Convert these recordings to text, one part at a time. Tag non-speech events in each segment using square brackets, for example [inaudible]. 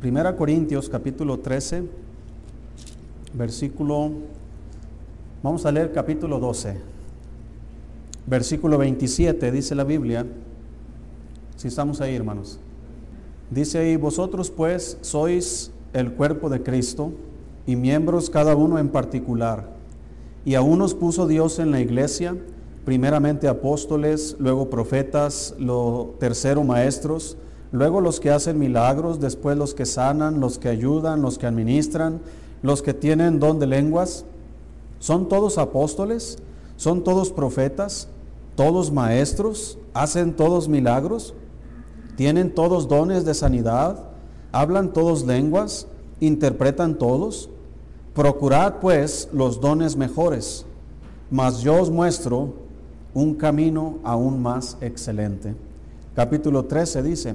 Primera Corintios capítulo 13, versículo, vamos a leer capítulo 12, versículo 27, dice la Biblia, si estamos ahí hermanos, dice ahí, vosotros pues sois el cuerpo de Cristo y miembros cada uno en particular, y a unos puso Dios en la iglesia, primeramente apóstoles, luego profetas, lo tercero maestros, luego los que hacen milagros, después los que sanan, los que ayudan, los que administran, los que tienen don de lenguas. ¿Son todos apóstoles? ¿Son todos profetas? ¿Todos maestros? ¿Hacen todos milagros? ¿Tienen todos dones de sanidad? ¿Hablan todos lenguas? ¿Interpretan todos? Procurad pues los dones mejores, mas yo os muestro un camino aún más excelente. Capítulo 13 dice,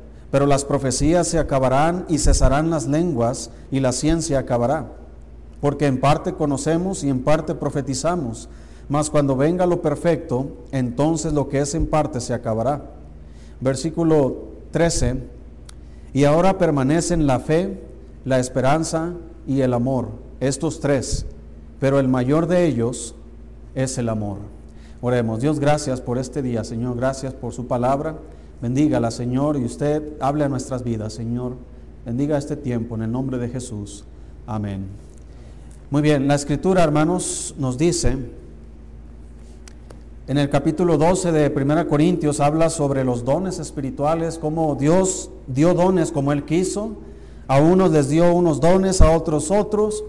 pero las profecías se acabarán y cesarán las lenguas y la ciencia acabará porque en parte conocemos y en parte profetizamos, mas cuando venga lo perfecto, entonces lo que es en parte se acabará. Versículo 13, y ahora permanecen la fe, la esperanza y el amor, estos tres, pero el mayor de ellos es el amor. Oremos, Dios, gracias por este día, Señor, gracias por su palabra. Bendígala, Señor, y usted hable a nuestras vidas, Señor. Bendiga este tiempo en el nombre de Jesús. Amén. Muy bien, la escritura, hermanos, nos dice, en el capítulo 12 de 1 Corintios habla sobre los dones espirituales, cómo Dios dio dones como Él quiso, a unos les dio unos dones, a otros otros,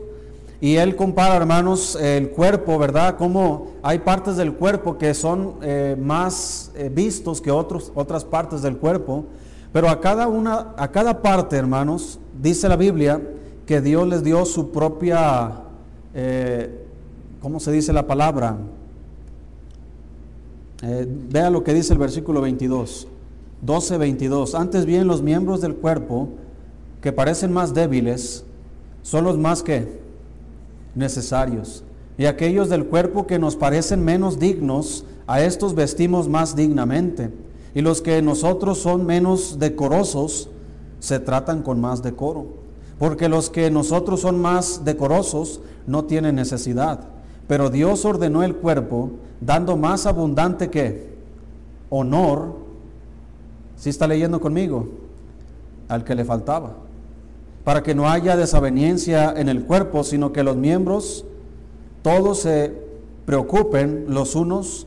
y Él compara, hermanos, el cuerpo, ¿verdad? Como hay partes del cuerpo que son eh, más eh, vistos que otros, otras partes del cuerpo, pero a cada, una, a cada parte, hermanos, dice la Biblia, que Dios les dio su propia eh, ¿cómo se dice la palabra? Vea lo que dice el versículo 22, 12, 22. Antes bien los miembros del cuerpo que parecen más débiles son los más que necesarios. Y aquellos del cuerpo que nos parecen menos dignos, a estos vestimos más dignamente. Y los que nosotros son menos decorosos, se tratan con más decoro. Porque los que nosotros son más decorosos, no tiene necesidad. Pero Dios ordenó el cuerpo dando más abundante que honor, si está leyendo conmigo, al que le faltaba. Para que no haya desaveniencia en el cuerpo, sino que los miembros todos se preocupen los unos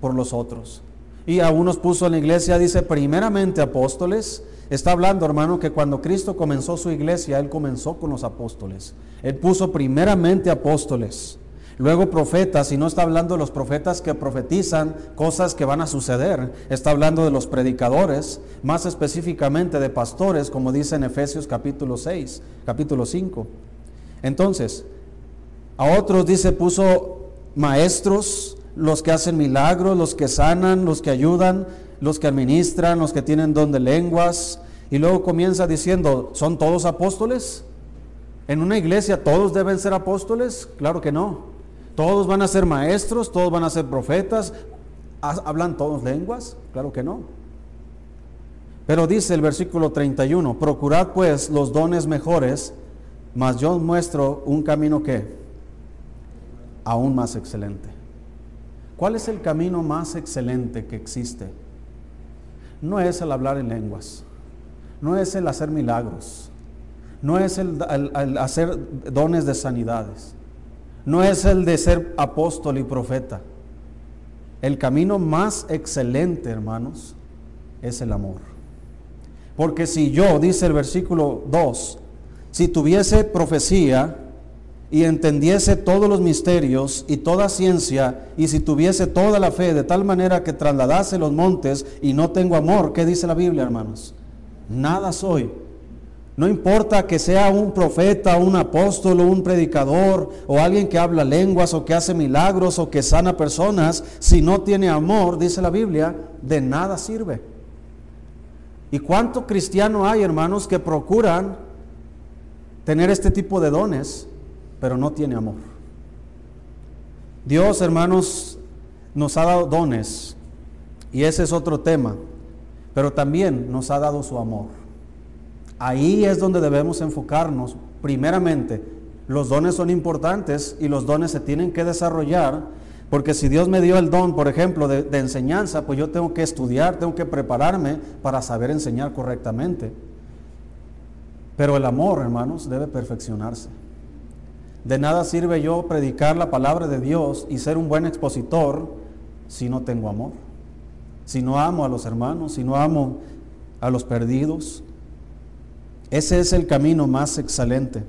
por los otros. Y a unos puso en la iglesia, dice, primeramente apóstoles, Está hablando, hermano, que cuando Cristo comenzó su iglesia, Él comenzó con los apóstoles. Él puso primeramente apóstoles, luego profetas, y no está hablando de los profetas que profetizan cosas que van a suceder. Está hablando de los predicadores, más específicamente de pastores, como dice en Efesios capítulo 6, capítulo 5. Entonces, a otros dice, puso maestros, los que hacen milagros, los que sanan, los que ayudan, los que administran, los que tienen don de lenguas. Y luego comienza diciendo, ¿son todos apóstoles? ¿En una iglesia todos deben ser apóstoles? Claro que no. ¿Todos van a ser maestros? ¿Todos van a ser profetas? ¿Hablan todos lenguas? Claro que no. Pero dice el versículo 31, procurad pues los dones mejores, mas yo muestro un camino que aún más excelente. ¿Cuál es el camino más excelente que existe? no es el hablar en lenguas, no es el hacer milagros, no es el, hacer dones de sanidades, no es el de ser apóstol y profeta. El camino más excelente, hermanos, es el amor. Porque si yo, dice el versículo 2, si tuviese profecía y entendiese todos los misterios y toda ciencia, y si tuviese toda la fe de tal manera que trasladase los montes y no tengo amor, ¿qué dice la Biblia, hermanos? Nada soy. No importa que sea un profeta, un apóstol, un predicador, o alguien que habla lenguas, o que hace milagros, o que sana personas, si no tiene amor, dice la Biblia, de nada sirve. ¿Y cuánto cristiano hay, hermanos, que procuran tener este tipo de dones, pero no tiene amor? Dios, hermanos, nos ha dado dones, y ese es otro tema, pero también nos ha dado su amor. Ahí es donde debemos enfocarnos. Primeramente, los dones son importantes y los dones se tienen que desarrollar, porque si Dios me dio el don, por ejemplo, de, enseñanza, pues yo tengo que estudiar, tengo que prepararme para saber enseñar correctamente. Pero el amor, hermanos, debe perfeccionarse. De nada sirve yo predicar la palabra de Dios y ser un buen expositor si no tengo amor. Si no amo a los hermanos, si no amo a los perdidos, ese es el camino más excelente.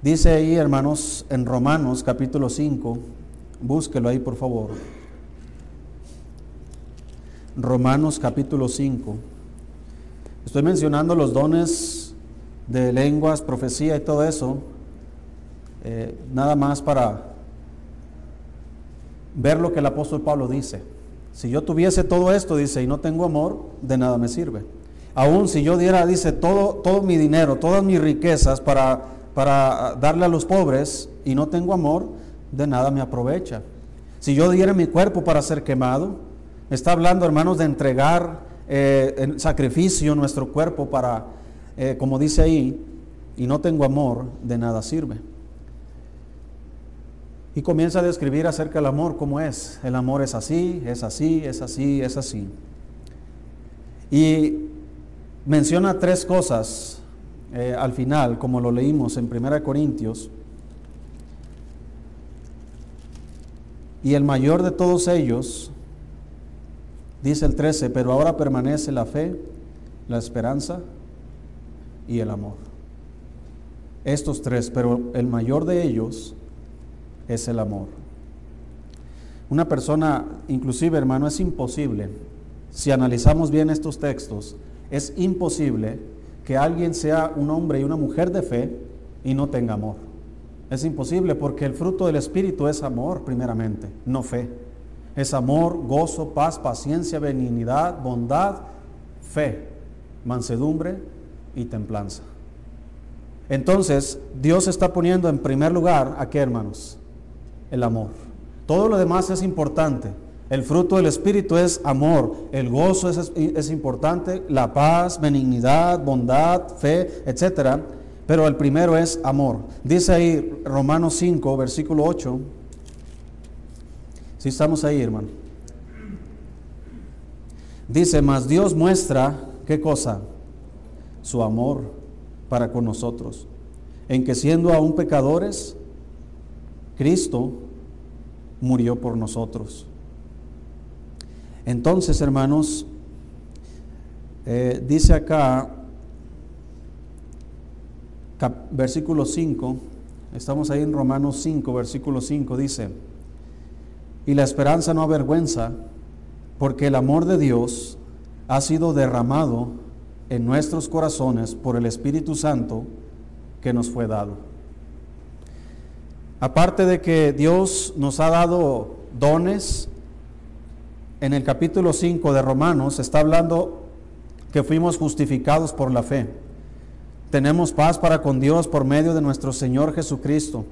Dice ahí, hermanos, en Romanos capítulo 5, búsquelo ahí por favor. Romanos capítulo 5. Estoy mencionando los dones de lenguas, profecía y todo eso, eh, nada más para ver lo que el apóstol Pablo dice. Si yo tuviese todo esto, dice, y no tengo amor, de nada me sirve. Aún si yo diera, dice, todo, todo mi dinero, todas mis riquezas para, para darle a los pobres y no tengo amor, de nada me aprovecha. Si yo diera mi cuerpo para ser quemado, está hablando, hermanos, de entregar eh, en sacrificio nuestro cuerpo para, eh, como dice ahí, y no tengo amor, de nada sirve. Y comienza a describir acerca del amor, cómo es. El amor es así, es así, es así, es así. Y menciona tres cosas eh, al final, como lo leímos en 1 Corintios. Y el mayor de todos ellos, dice el 13, pero ahora permanece la fe, la esperanza y el amor. Estos tres, pero el mayor de ellos es el amor. Una persona, inclusive hermano, es imposible, si analizamos bien estos textos, es imposible que alguien sea un hombre y una mujer de fe y no tenga amor. Es imposible porque el fruto del Espíritu es amor primeramente, no fe. Es amor, gozo, paz, paciencia, benignidad, bondad, fe, mansedumbre y templanza. Entonces, Dios está poniendo en primer lugar, ¿a qué hermanos? El amor. Todo lo demás es importante, el fruto del Espíritu es amor, el gozo es, importante, la paz, benignidad, bondad, fe, etc. Pero el primero es amor. Dice ahí Romanos 5, versículo 8. Si estamos ahí, hermano. Dice, mas Dios muestra, ¿qué cosa? Su amor para con nosotros. En que siendo aún pecadores, Cristo murió por nosotros. Entonces, hermanos, eh, dice acá, versículo 5, estamos ahí en Romanos 5, versículo 5, dice, y la esperanza no avergüenza, porque el amor de Dios ha sido derramado en nuestros corazones por el Espíritu Santo que nos fue dado. Aparte de que Dios nos ha dado dones, en el capítulo 5 de Romanos está hablando que fuimos justificados por la fe. Tenemos paz para con Dios por medio de nuestro Señor Jesucristo.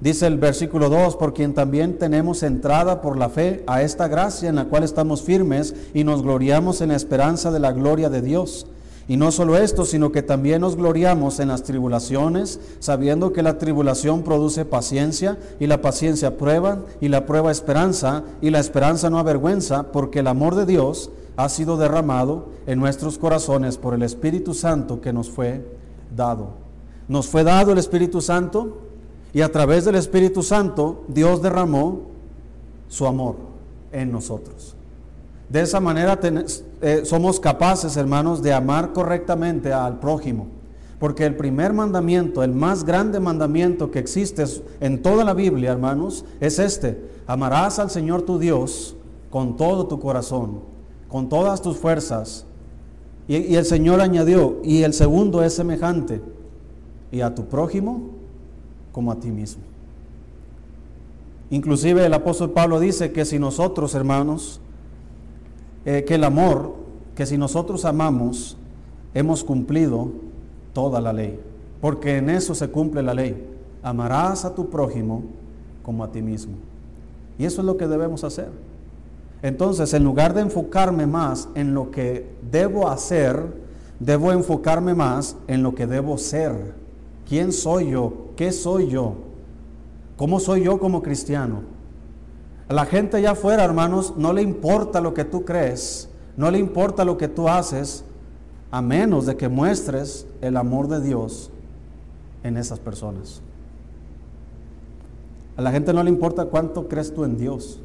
Dice el versículo 2, por quien también tenemos entrada por la fe a esta gracia en la cual estamos firmes y nos gloriamos en la esperanza de la gloria de Dios. Y no solo esto, sino que también nos gloriamos en las tribulaciones, sabiendo que la tribulación produce paciencia y la paciencia prueba y la prueba esperanza y la esperanza no avergüenza, porque el amor de Dios ha sido derramado en nuestros corazones por el Espíritu Santo que nos fue dado. nos fue dado el Espíritu Santo y a través del Espíritu Santo Dios derramó su amor en nosotros. De esa manera eh, somos capaces, hermanos, de amar correctamente al prójimo. Porque el primer mandamiento, el más grande mandamiento que existe en toda la Biblia, hermanos, es este. Amarás al Señor tu Dios con todo tu corazón, con todas tus fuerzas. Y, y el Señor añadió, y el segundo es semejante, y a tu prójimo como a ti mismo. Inclusive el apóstol Pablo dice que si nosotros, hermanos, eh, que el amor, que si nosotros amamos, hemos cumplido toda la ley, porque en eso se cumple la ley. Amarás a tu prójimo como a ti mismo. Y eso es lo que debemos hacer. Entonces, en lugar de enfocarme más en lo que debo hacer, debo enfocarme más en lo que debo ser. ¿Quién soy yo? ¿Qué soy yo? ¿Cómo soy yo como cristiano? A la gente allá afuera, hermanos, no le importa lo que tú crees, no le importa lo que tú haces, a menos de que muestres el amor de Dios en esas personas. A la gente no le importa cuánto crees tú en Dios.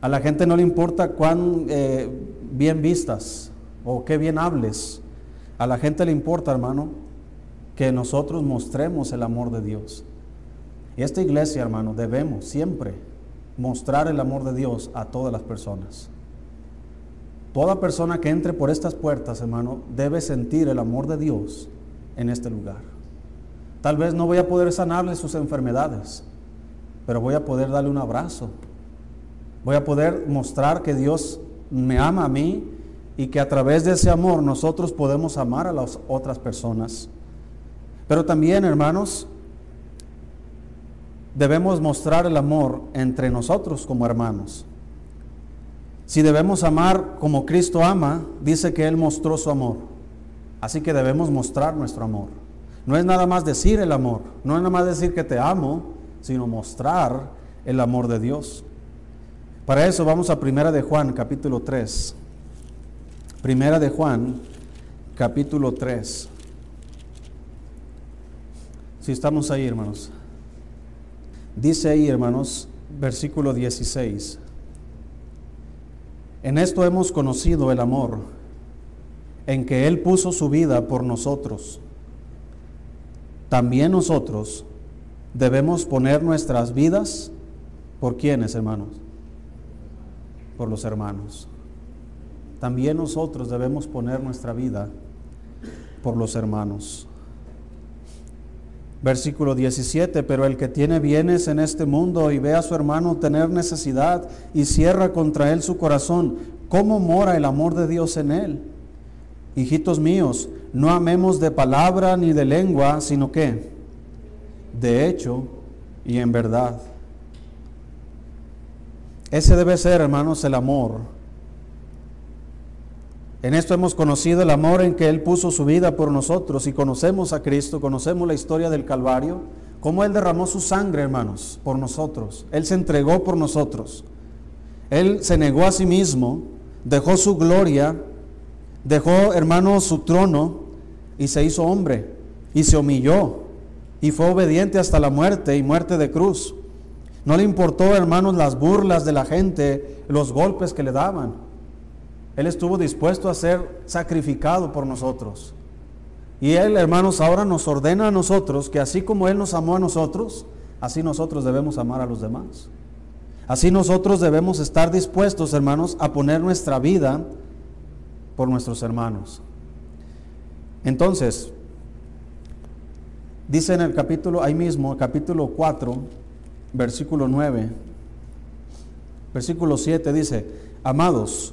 A la gente no le importa cuán eh, bien vistas o qué bien hables. A la gente le importa, hermano, que nosotros mostremos el amor de Dios. Y esta iglesia, hermano, debemos siempre mostrar el amor de Dios a todas las personas. Toda persona que entre por estas puertas, hermano, debe sentir el amor de Dios en este lugar. Tal vez no voy a poder sanarle sus enfermedades, pero voy a poder darle un abrazo. Voy a poder mostrar que Dios me ama a mí y que a través de ese amor nosotros podemos amar a las otras personas. Pero también, hermanos, debemos mostrar el amor entre nosotros como hermanos. Si debemos amar como Cristo ama, dice que Él mostró su amor. Así que debemos mostrar nuestro amor. No es nada más decir el amor, no es nada más decir que te amo, sino mostrar el amor de Dios. Para eso vamos a Primera de Juan, capítulo 3. Primera de Juan, capítulo 3. Si estamos ahí, hermanos. Dice ahí, hermanos, versículo 16. En esto hemos conocido el amor, en que Él puso su vida por nosotros. También nosotros debemos poner nuestras vidas por quienes, hermanos? Por los hermanos. También nosotros debemos poner nuestra vida por los hermanos. Versículo 17, pero el que tiene bienes en este mundo y ve a su hermano tener necesidad y cierra contra él su corazón, ¿cómo mora el amor de Dios en él? Hijitos míos, no amemos de palabra ni de lengua, sino que de hecho y en verdad. Ese debe ser, hermanos, el amor en esto hemos conocido el amor en que Él puso su vida por nosotros y conocemos a Cristo, conocemos la historia del Calvario, cómo Él derramó su sangre, hermanos, por nosotros. Él se entregó por nosotros. Él se negó a sí mismo, dejó su gloria, dejó, hermanos, su trono y se hizo hombre y se humilló y fue obediente hasta la muerte y muerte de cruz. No le importó, hermanos, las burlas de la gente, los golpes que le daban. Él estuvo dispuesto a ser sacrificado por nosotros. Y Él, hermanos, ahora nos ordena a nosotros que así como Él nos amó a nosotros, así nosotros debemos amar a los demás. Así nosotros debemos estar dispuestos, hermanos, a poner nuestra vida por nuestros hermanos. Entonces, dice en el capítulo, ahí mismo, capítulo 4, versículo 9, versículo 7, dice, amados,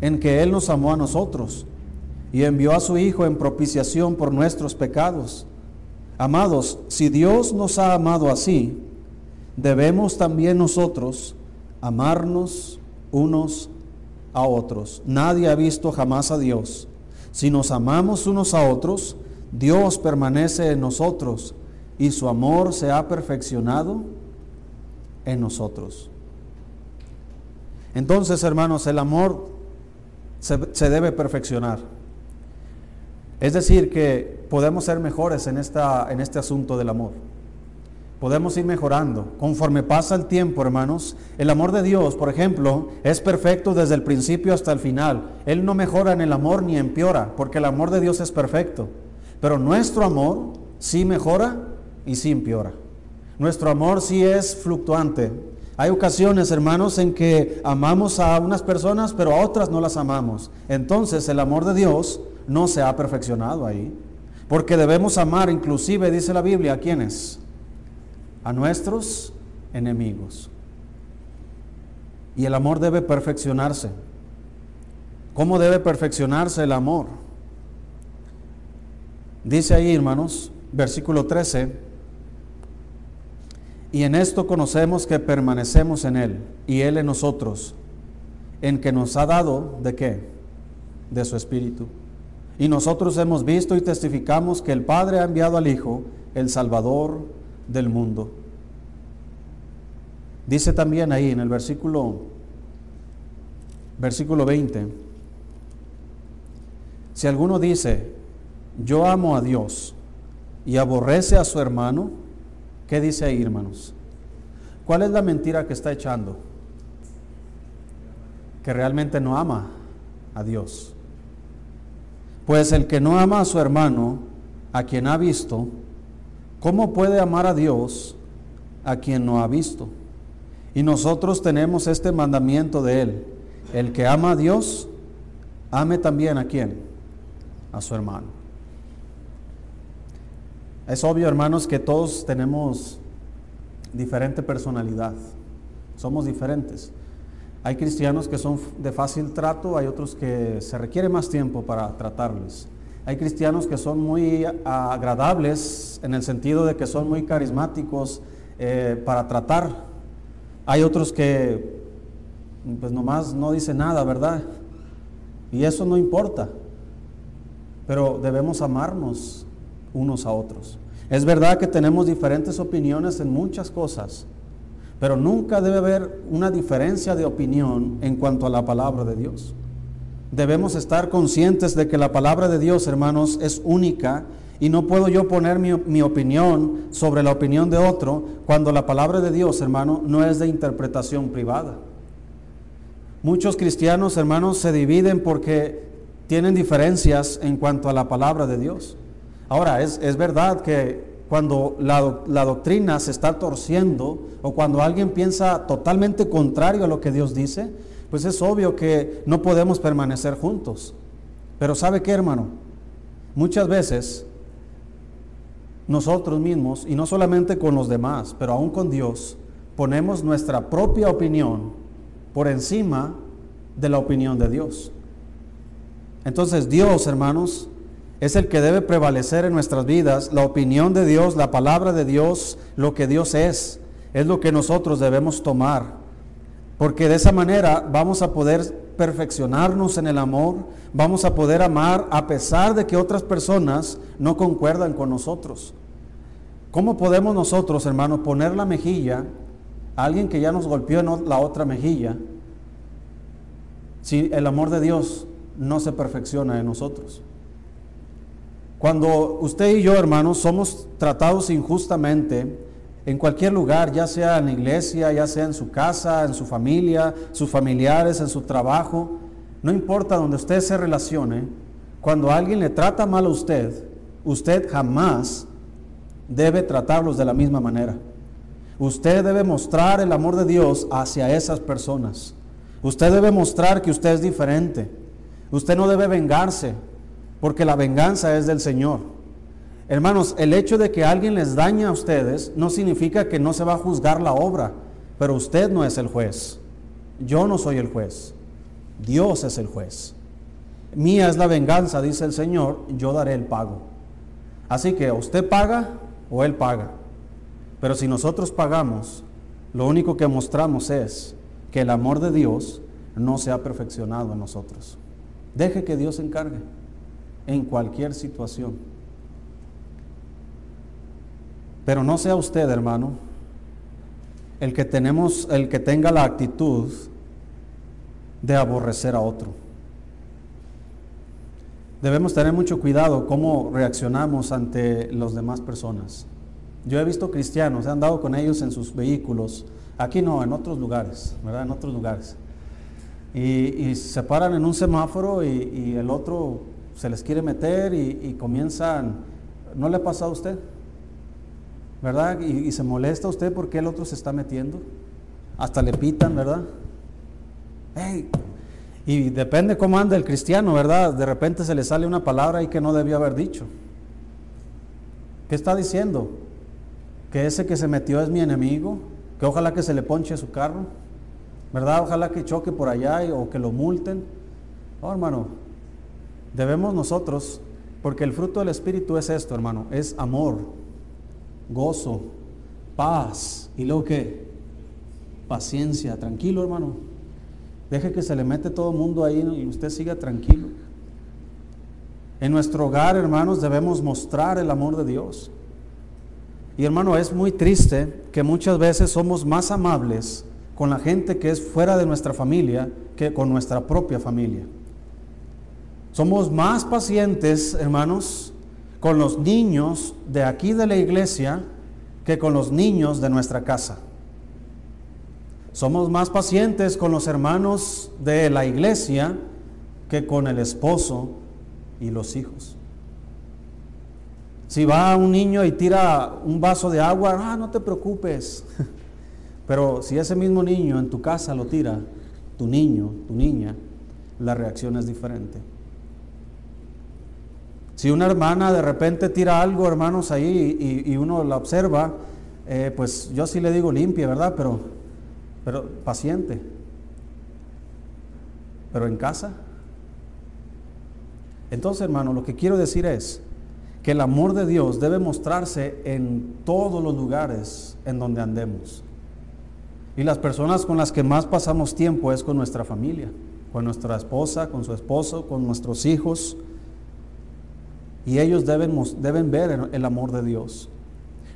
en que Él nos amó a nosotros y envió a su Hijo en propiciación por nuestros pecados. Amados, si Dios nos ha amado así, debemos también nosotros amarnos unos a otros. Nadie ha visto jamás a Dios. Si nos amamos unos a otros, Dios permanece en nosotros y su amor se ha perfeccionado en nosotros. Entonces, hermanos, el amor se, debe perfeccionar. Es decir, que podemos ser mejores en, esta, en este asunto del amor. Podemos ir mejorando. Conforme pasa el tiempo, hermanos, el amor de Dios, por ejemplo, es perfecto desde el principio hasta el final. Él no mejora en el amor ni empeora, porque el amor de Dios es perfecto. Pero nuestro amor sí mejora y sí empeora. Nuestro amor sí es fluctuante. Hay ocasiones, hermanos, en que amamos a unas personas, pero a otras no las amamos. Entonces el amor de Dios no se ha perfeccionado ahí. Porque debemos amar, inclusive dice la Biblia, ¿a quiénes? A nuestros enemigos. Y el amor debe perfeccionarse. ¿Cómo debe perfeccionarse el amor? Dice ahí, hermanos, versículo 13, y en esto conocemos que permanecemos en Él y Él en nosotros, en que nos ha dado de qué? De su Espíritu. Y nosotros hemos visto y testificamos que el Padre ha enviado al Hijo, el Salvador del mundo. Dice también ahí en el versículo versículo 20, si alguno dice, yo amo a Dios y aborrece a su hermano, ¿qué dice ahí, hermanos? ¿Cuál es la mentira que está echando? Que realmente no ama a Dios. Pues el que no ama a su hermano, a quien ha visto, ¿cómo puede amar a Dios a quien no ha visto? Y nosotros tenemos este mandamiento de él. El que ama a Dios, ame también a quien? A su hermano. Es obvio, hermanos, que todos tenemos diferente personalidad. Somos diferentes. Hay cristianos que son de fácil trato, hay otros que se requiere más tiempo para tratarles. Hay cristianos que son muy agradables en el sentido de que son muy carismáticos eh, para tratar. Hay otros que pues nomás no dicen nada, ¿verdad? Y eso no importa. Pero debemos amarnos unos a otros. Es verdad que tenemos diferentes opiniones en muchas cosas, pero nunca debe haber una diferencia de opinión en cuanto a la palabra de Dios. Debemos estar conscientes de que la palabra de Dios, hermanos, es única y no puedo yo poner mi, opinión sobre la opinión de otro cuando la palabra de Dios, hermano, no es de interpretación privada. Muchos cristianos, hermanos, se dividen porque tienen diferencias en cuanto a la palabra de Dios. Ahora, es, es verdad que cuando la, la, doctrina se está torciendo o cuando alguien piensa totalmente contrario a lo que Dios dice, pues es obvio que no podemos permanecer juntos. Pero ¿sabe qué, hermano? Muchas veces nosotros mismos, y no solamente con los demás, pero aún con Dios, ponemos nuestra propia opinión por encima de la opinión de Dios. Entonces Dios, hermanos, es el que debe prevalecer en nuestras vidas, la opinión de Dios, la palabra de Dios, lo que Dios es, es lo que nosotros debemos tomar. Porque de esa manera vamos a poder perfeccionarnos en el amor, vamos a poder amar a pesar de que otras personas no concuerdan con nosotros. ¿Cómo podemos nosotros, hermanos, poner la mejilla a alguien que ya nos golpeó en la otra mejilla si el amor de Dios no se perfecciona en nosotros? Cuando usted y yo, hermanos, somos tratados injustamente en cualquier lugar, ya sea en la iglesia, ya sea en su casa, en su familia, sus familiares, en su trabajo, no importa donde usted se relacione, cuando alguien le trata mal a usted, usted jamás debe tratarlos de la misma manera. Usted debe mostrar el amor de Dios hacia esas personas. Usted debe mostrar que usted es diferente. Usted no debe vengarse porque la venganza es del Señor. Hermanos, el hecho de que alguien les dañe a ustedes no significa que no se va a juzgar la obra, pero usted no es el juez. Yo no soy el juez. Dios es el juez. Mía es la venganza, dice el Señor, yo daré el pago. Así que usted paga o Él paga. Pero si nosotros pagamos, lo único que mostramos es que el amor de Dios no se ha perfeccionado en nosotros. Deje que Dios se encargue en cualquier situación. Pero no sea usted, hermano, el que tenemos, el que tenga la actitud de aborrecer a otro. Debemos tener mucho cuidado cómo reaccionamos ante las demás personas. Yo he visto cristianos, he andado con ellos en sus vehículos, aquí no, en otros lugares, ¿verdad? En otros lugares. Y, se paran en un semáforo y, el otro se les quiere meter y, comienzan, ¿no le ha pasado a usted? ¿Verdad? Y, se molesta a usted porque el otro se está metiendo. Hasta le pitan, ¿verdad? Y depende cómo anda el cristiano, ¿verdad? De repente se le sale una palabra ahí que no debió haber dicho. ¿Qué está diciendo? Que ese que se metió es mi enemigo, que ojalá que se le ponche su carro, ¿verdad? Ojalá que choque por allá o que lo multen. No, hermano, debemos nosotros, porque el fruto del Espíritu es esto, hermano, es amor, gozo, paz y luego que paciencia, tranquilo, hermano. Deje que se le mete todo el mundo ahí y usted siga tranquilo. En nuestro hogar, hermanos, debemos mostrar el amor de Dios. Y hermano, es muy triste que muchas veces somos más amables con la gente que es fuera de nuestra familia que con nuestra propia familia. Somos más pacientes, hermanos, con los niños de aquí de la iglesia que con los niños de nuestra casa. Somos más pacientes con los hermanos de la iglesia que con el esposo y los hijos. Si va un niño y tira un vaso de agua, ah, no te preocupes. [laughs] Pero si ese mismo niño en tu casa lo tira, tu niño, tu niña, la reacción es diferente. Si una hermana de repente tira algo, hermanos, ahí y, uno la observa, eh, pues yo sí le digo limpia, ¿verdad? Pero pero paciente. Pero en casa. Entonces, hermano, lo que quiero decir es que el amor de Dios debe mostrarse en todos los lugares en donde andemos. Y las personas con las que más pasamos tiempo es con nuestra familia, con nuestra esposa, con su esposo, con nuestros hijos. Y ellos deben, deben ver el amor de Dios.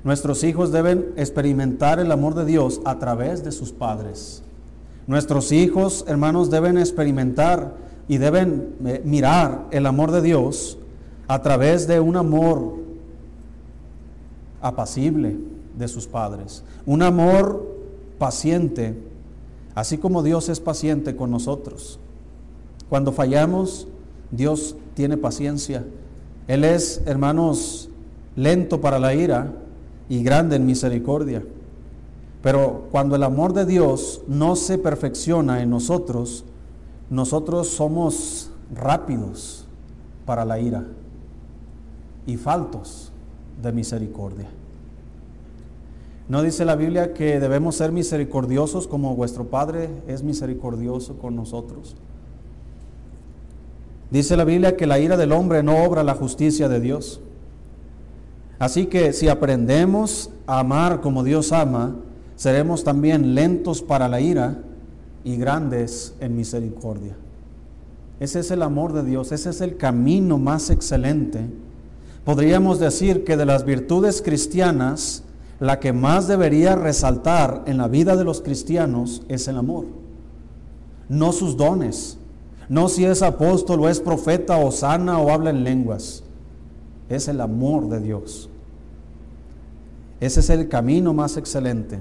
Nuestros hijos deben experimentar el amor de Dios a través de sus padres. Nuestros hijos, hermanos, deben experimentar y deben eh, mirar el amor de Dios a través de un amor apacible de sus padres, un amor paciente, así como Dios es paciente con nosotros. Cuando fallamos, Dios tiene paciencia. Él es, hermanos, lento para la ira, y grande en misericordia. Pero cuando el amor de Dios no se perfecciona en nosotros, nosotros somos rápidos para la ira y faltos de misericordia. ¿No dice la Biblia que debemos ser misericordiosos como vuestro Padre es misericordioso con nosotros? Dice la Biblia que la ira del hombre no obra la justicia de Dios. Así que si aprendemos a amar como Dios ama, seremos también lentos para la ira y grandes en misericordia. Ese es el amor de Dios, ese es el camino más excelente. Podríamos decir que de las virtudes cristianas, la que más debería resaltar en la vida de los cristianos es el amor, no sus dones, no si es apóstol o es profeta o sana o habla en lenguas, es el amor de Dios. Ese es el camino más excelente.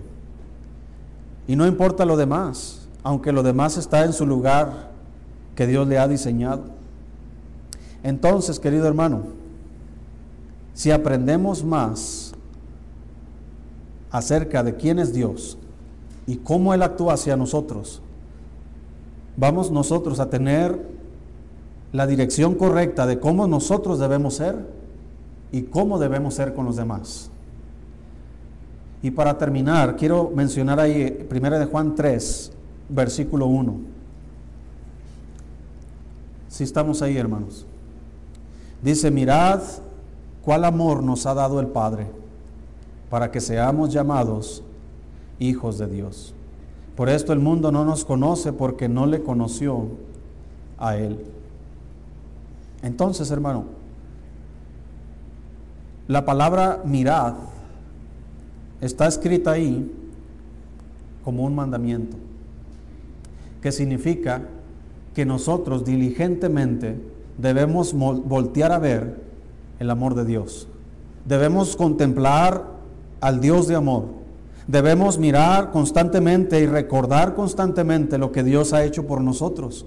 Y no importa lo demás, aunque lo demás está en su lugar que Dios le ha diseñado. Entonces, querido hermano, si aprendemos más acerca de quién es Dios y cómo Él actúa hacia nosotros, vamos nosotros a tener la dirección correcta de cómo nosotros debemos ser y cómo debemos ser con los demás. Y para terminar, quiero mencionar ahí 1 de Juan 3, versículo 1. Si estamos ahí, hermanos. Dice, mirad cuál amor nos ha dado el Padre, para que seamos llamados hijos de Dios. Por esto el mundo no nos conoce porque no le conoció a Él. Entonces, hermano, la palabra mirad está escrita ahí como un mandamiento, que significa que nosotros diligentemente debemos voltear a ver el amor de Dios. Debemos contemplar al Dios de amor. Debemos mirar constantemente y recordar constantemente lo que Dios ha hecho por nosotros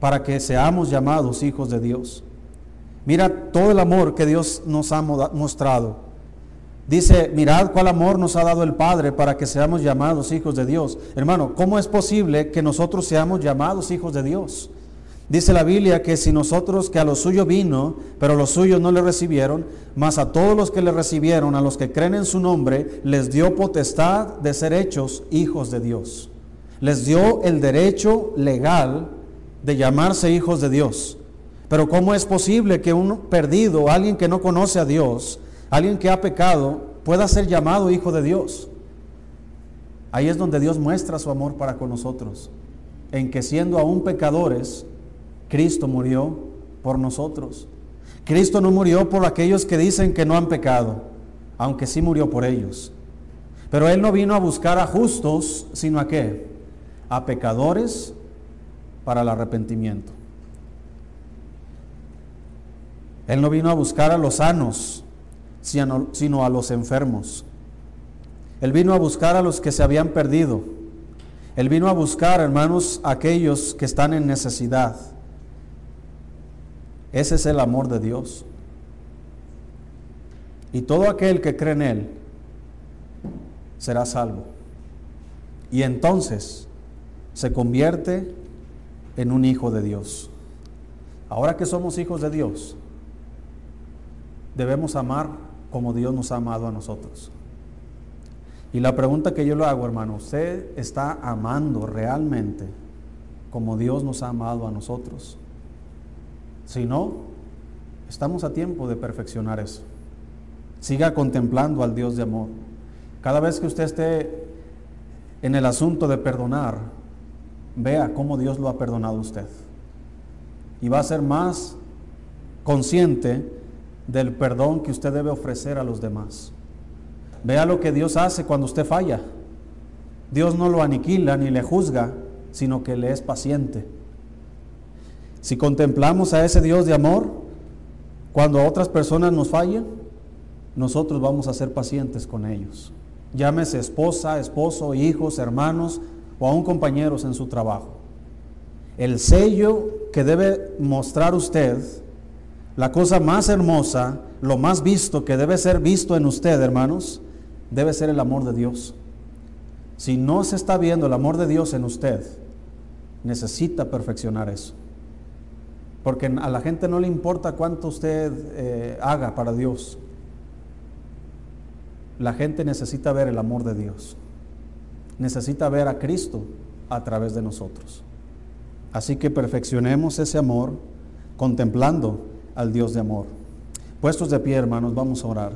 para que seamos llamados hijos de Dios. Mira todo el amor que Dios nos ha mostrado. Dice, mirad cuál amor nos ha dado el Padre para que seamos llamados hijos de Dios. Hermano, ¿cómo es posible que nosotros seamos llamados hijos de Dios? Dice la Biblia que si nosotros, que a lo suyo vino, pero los suyos no le recibieron, mas a todos los que le recibieron, a los que creen en su nombre, les dio potestad de ser hechos hijos de Dios. Les dio el derecho legal de llamarse hijos de Dios. Pero ¿cómo es posible que un perdido, alguien que no conoce a Dios, alguien que ha pecado, pueda ser llamado hijo de Dios? Ahí es donde Dios muestra su amor para con nosotros, en que siendo aún pecadores, Cristo murió por nosotros. Cristo no murió por aquellos que dicen que no han pecado, aunque sí murió por ellos. Pero Él no vino a buscar a justos, sino a qué? A pecadores para el arrepentimiento. Él no vino a buscar a los sanos, sino a los enfermos. Él vino a buscar a los que se habían perdido. Él vino a buscar, hermanos, a aquellos que están en necesidad. Ese es el amor de Dios. Y todo aquel que cree en Él será salvo. Y entonces se convierte en un hijo de Dios. Ahora que somos hijos de Dios, debemos amar como Dios nos ha amado a nosotros. Y la pregunta que yo le hago, hermano, ¿usted está amando realmente como Dios nos ha amado a nosotros? Si no, estamos a tiempo de perfeccionar eso. Siga contemplando al Dios de amor. Cada vez que usted esté en el asunto de perdonar, vea cómo Dios lo ha perdonado a usted. Y va a ser más consciente del perdón que usted debe ofrecer a los demás. Vea lo que Dios hace cuando usted falla. Dios no lo aniquila ni le juzga, sino que le es paciente. Si contemplamos a ese Dios de amor, cuando otras personas nos fallen, nosotros vamos a ser pacientes con ellos. Llámese esposa, esposo, hijos, hermanos, o aún compañeros en su trabajo. El sello que debe mostrar usted, la cosa más hermosa, lo más visto que debe ser visto en usted, hermanos, debe ser el amor de Dios. Si no se está viendo el amor de Dios en usted, necesita perfeccionar eso. Porque a la gente no le importa cuánto usted eh, haga para Dios. La gente necesita ver el amor de Dios necesita ver a Cristo a través de nosotros. Así que perfeccionemos ese amor contemplando al Dios de amor. Puestos de pie, hermanos, vamos a orar.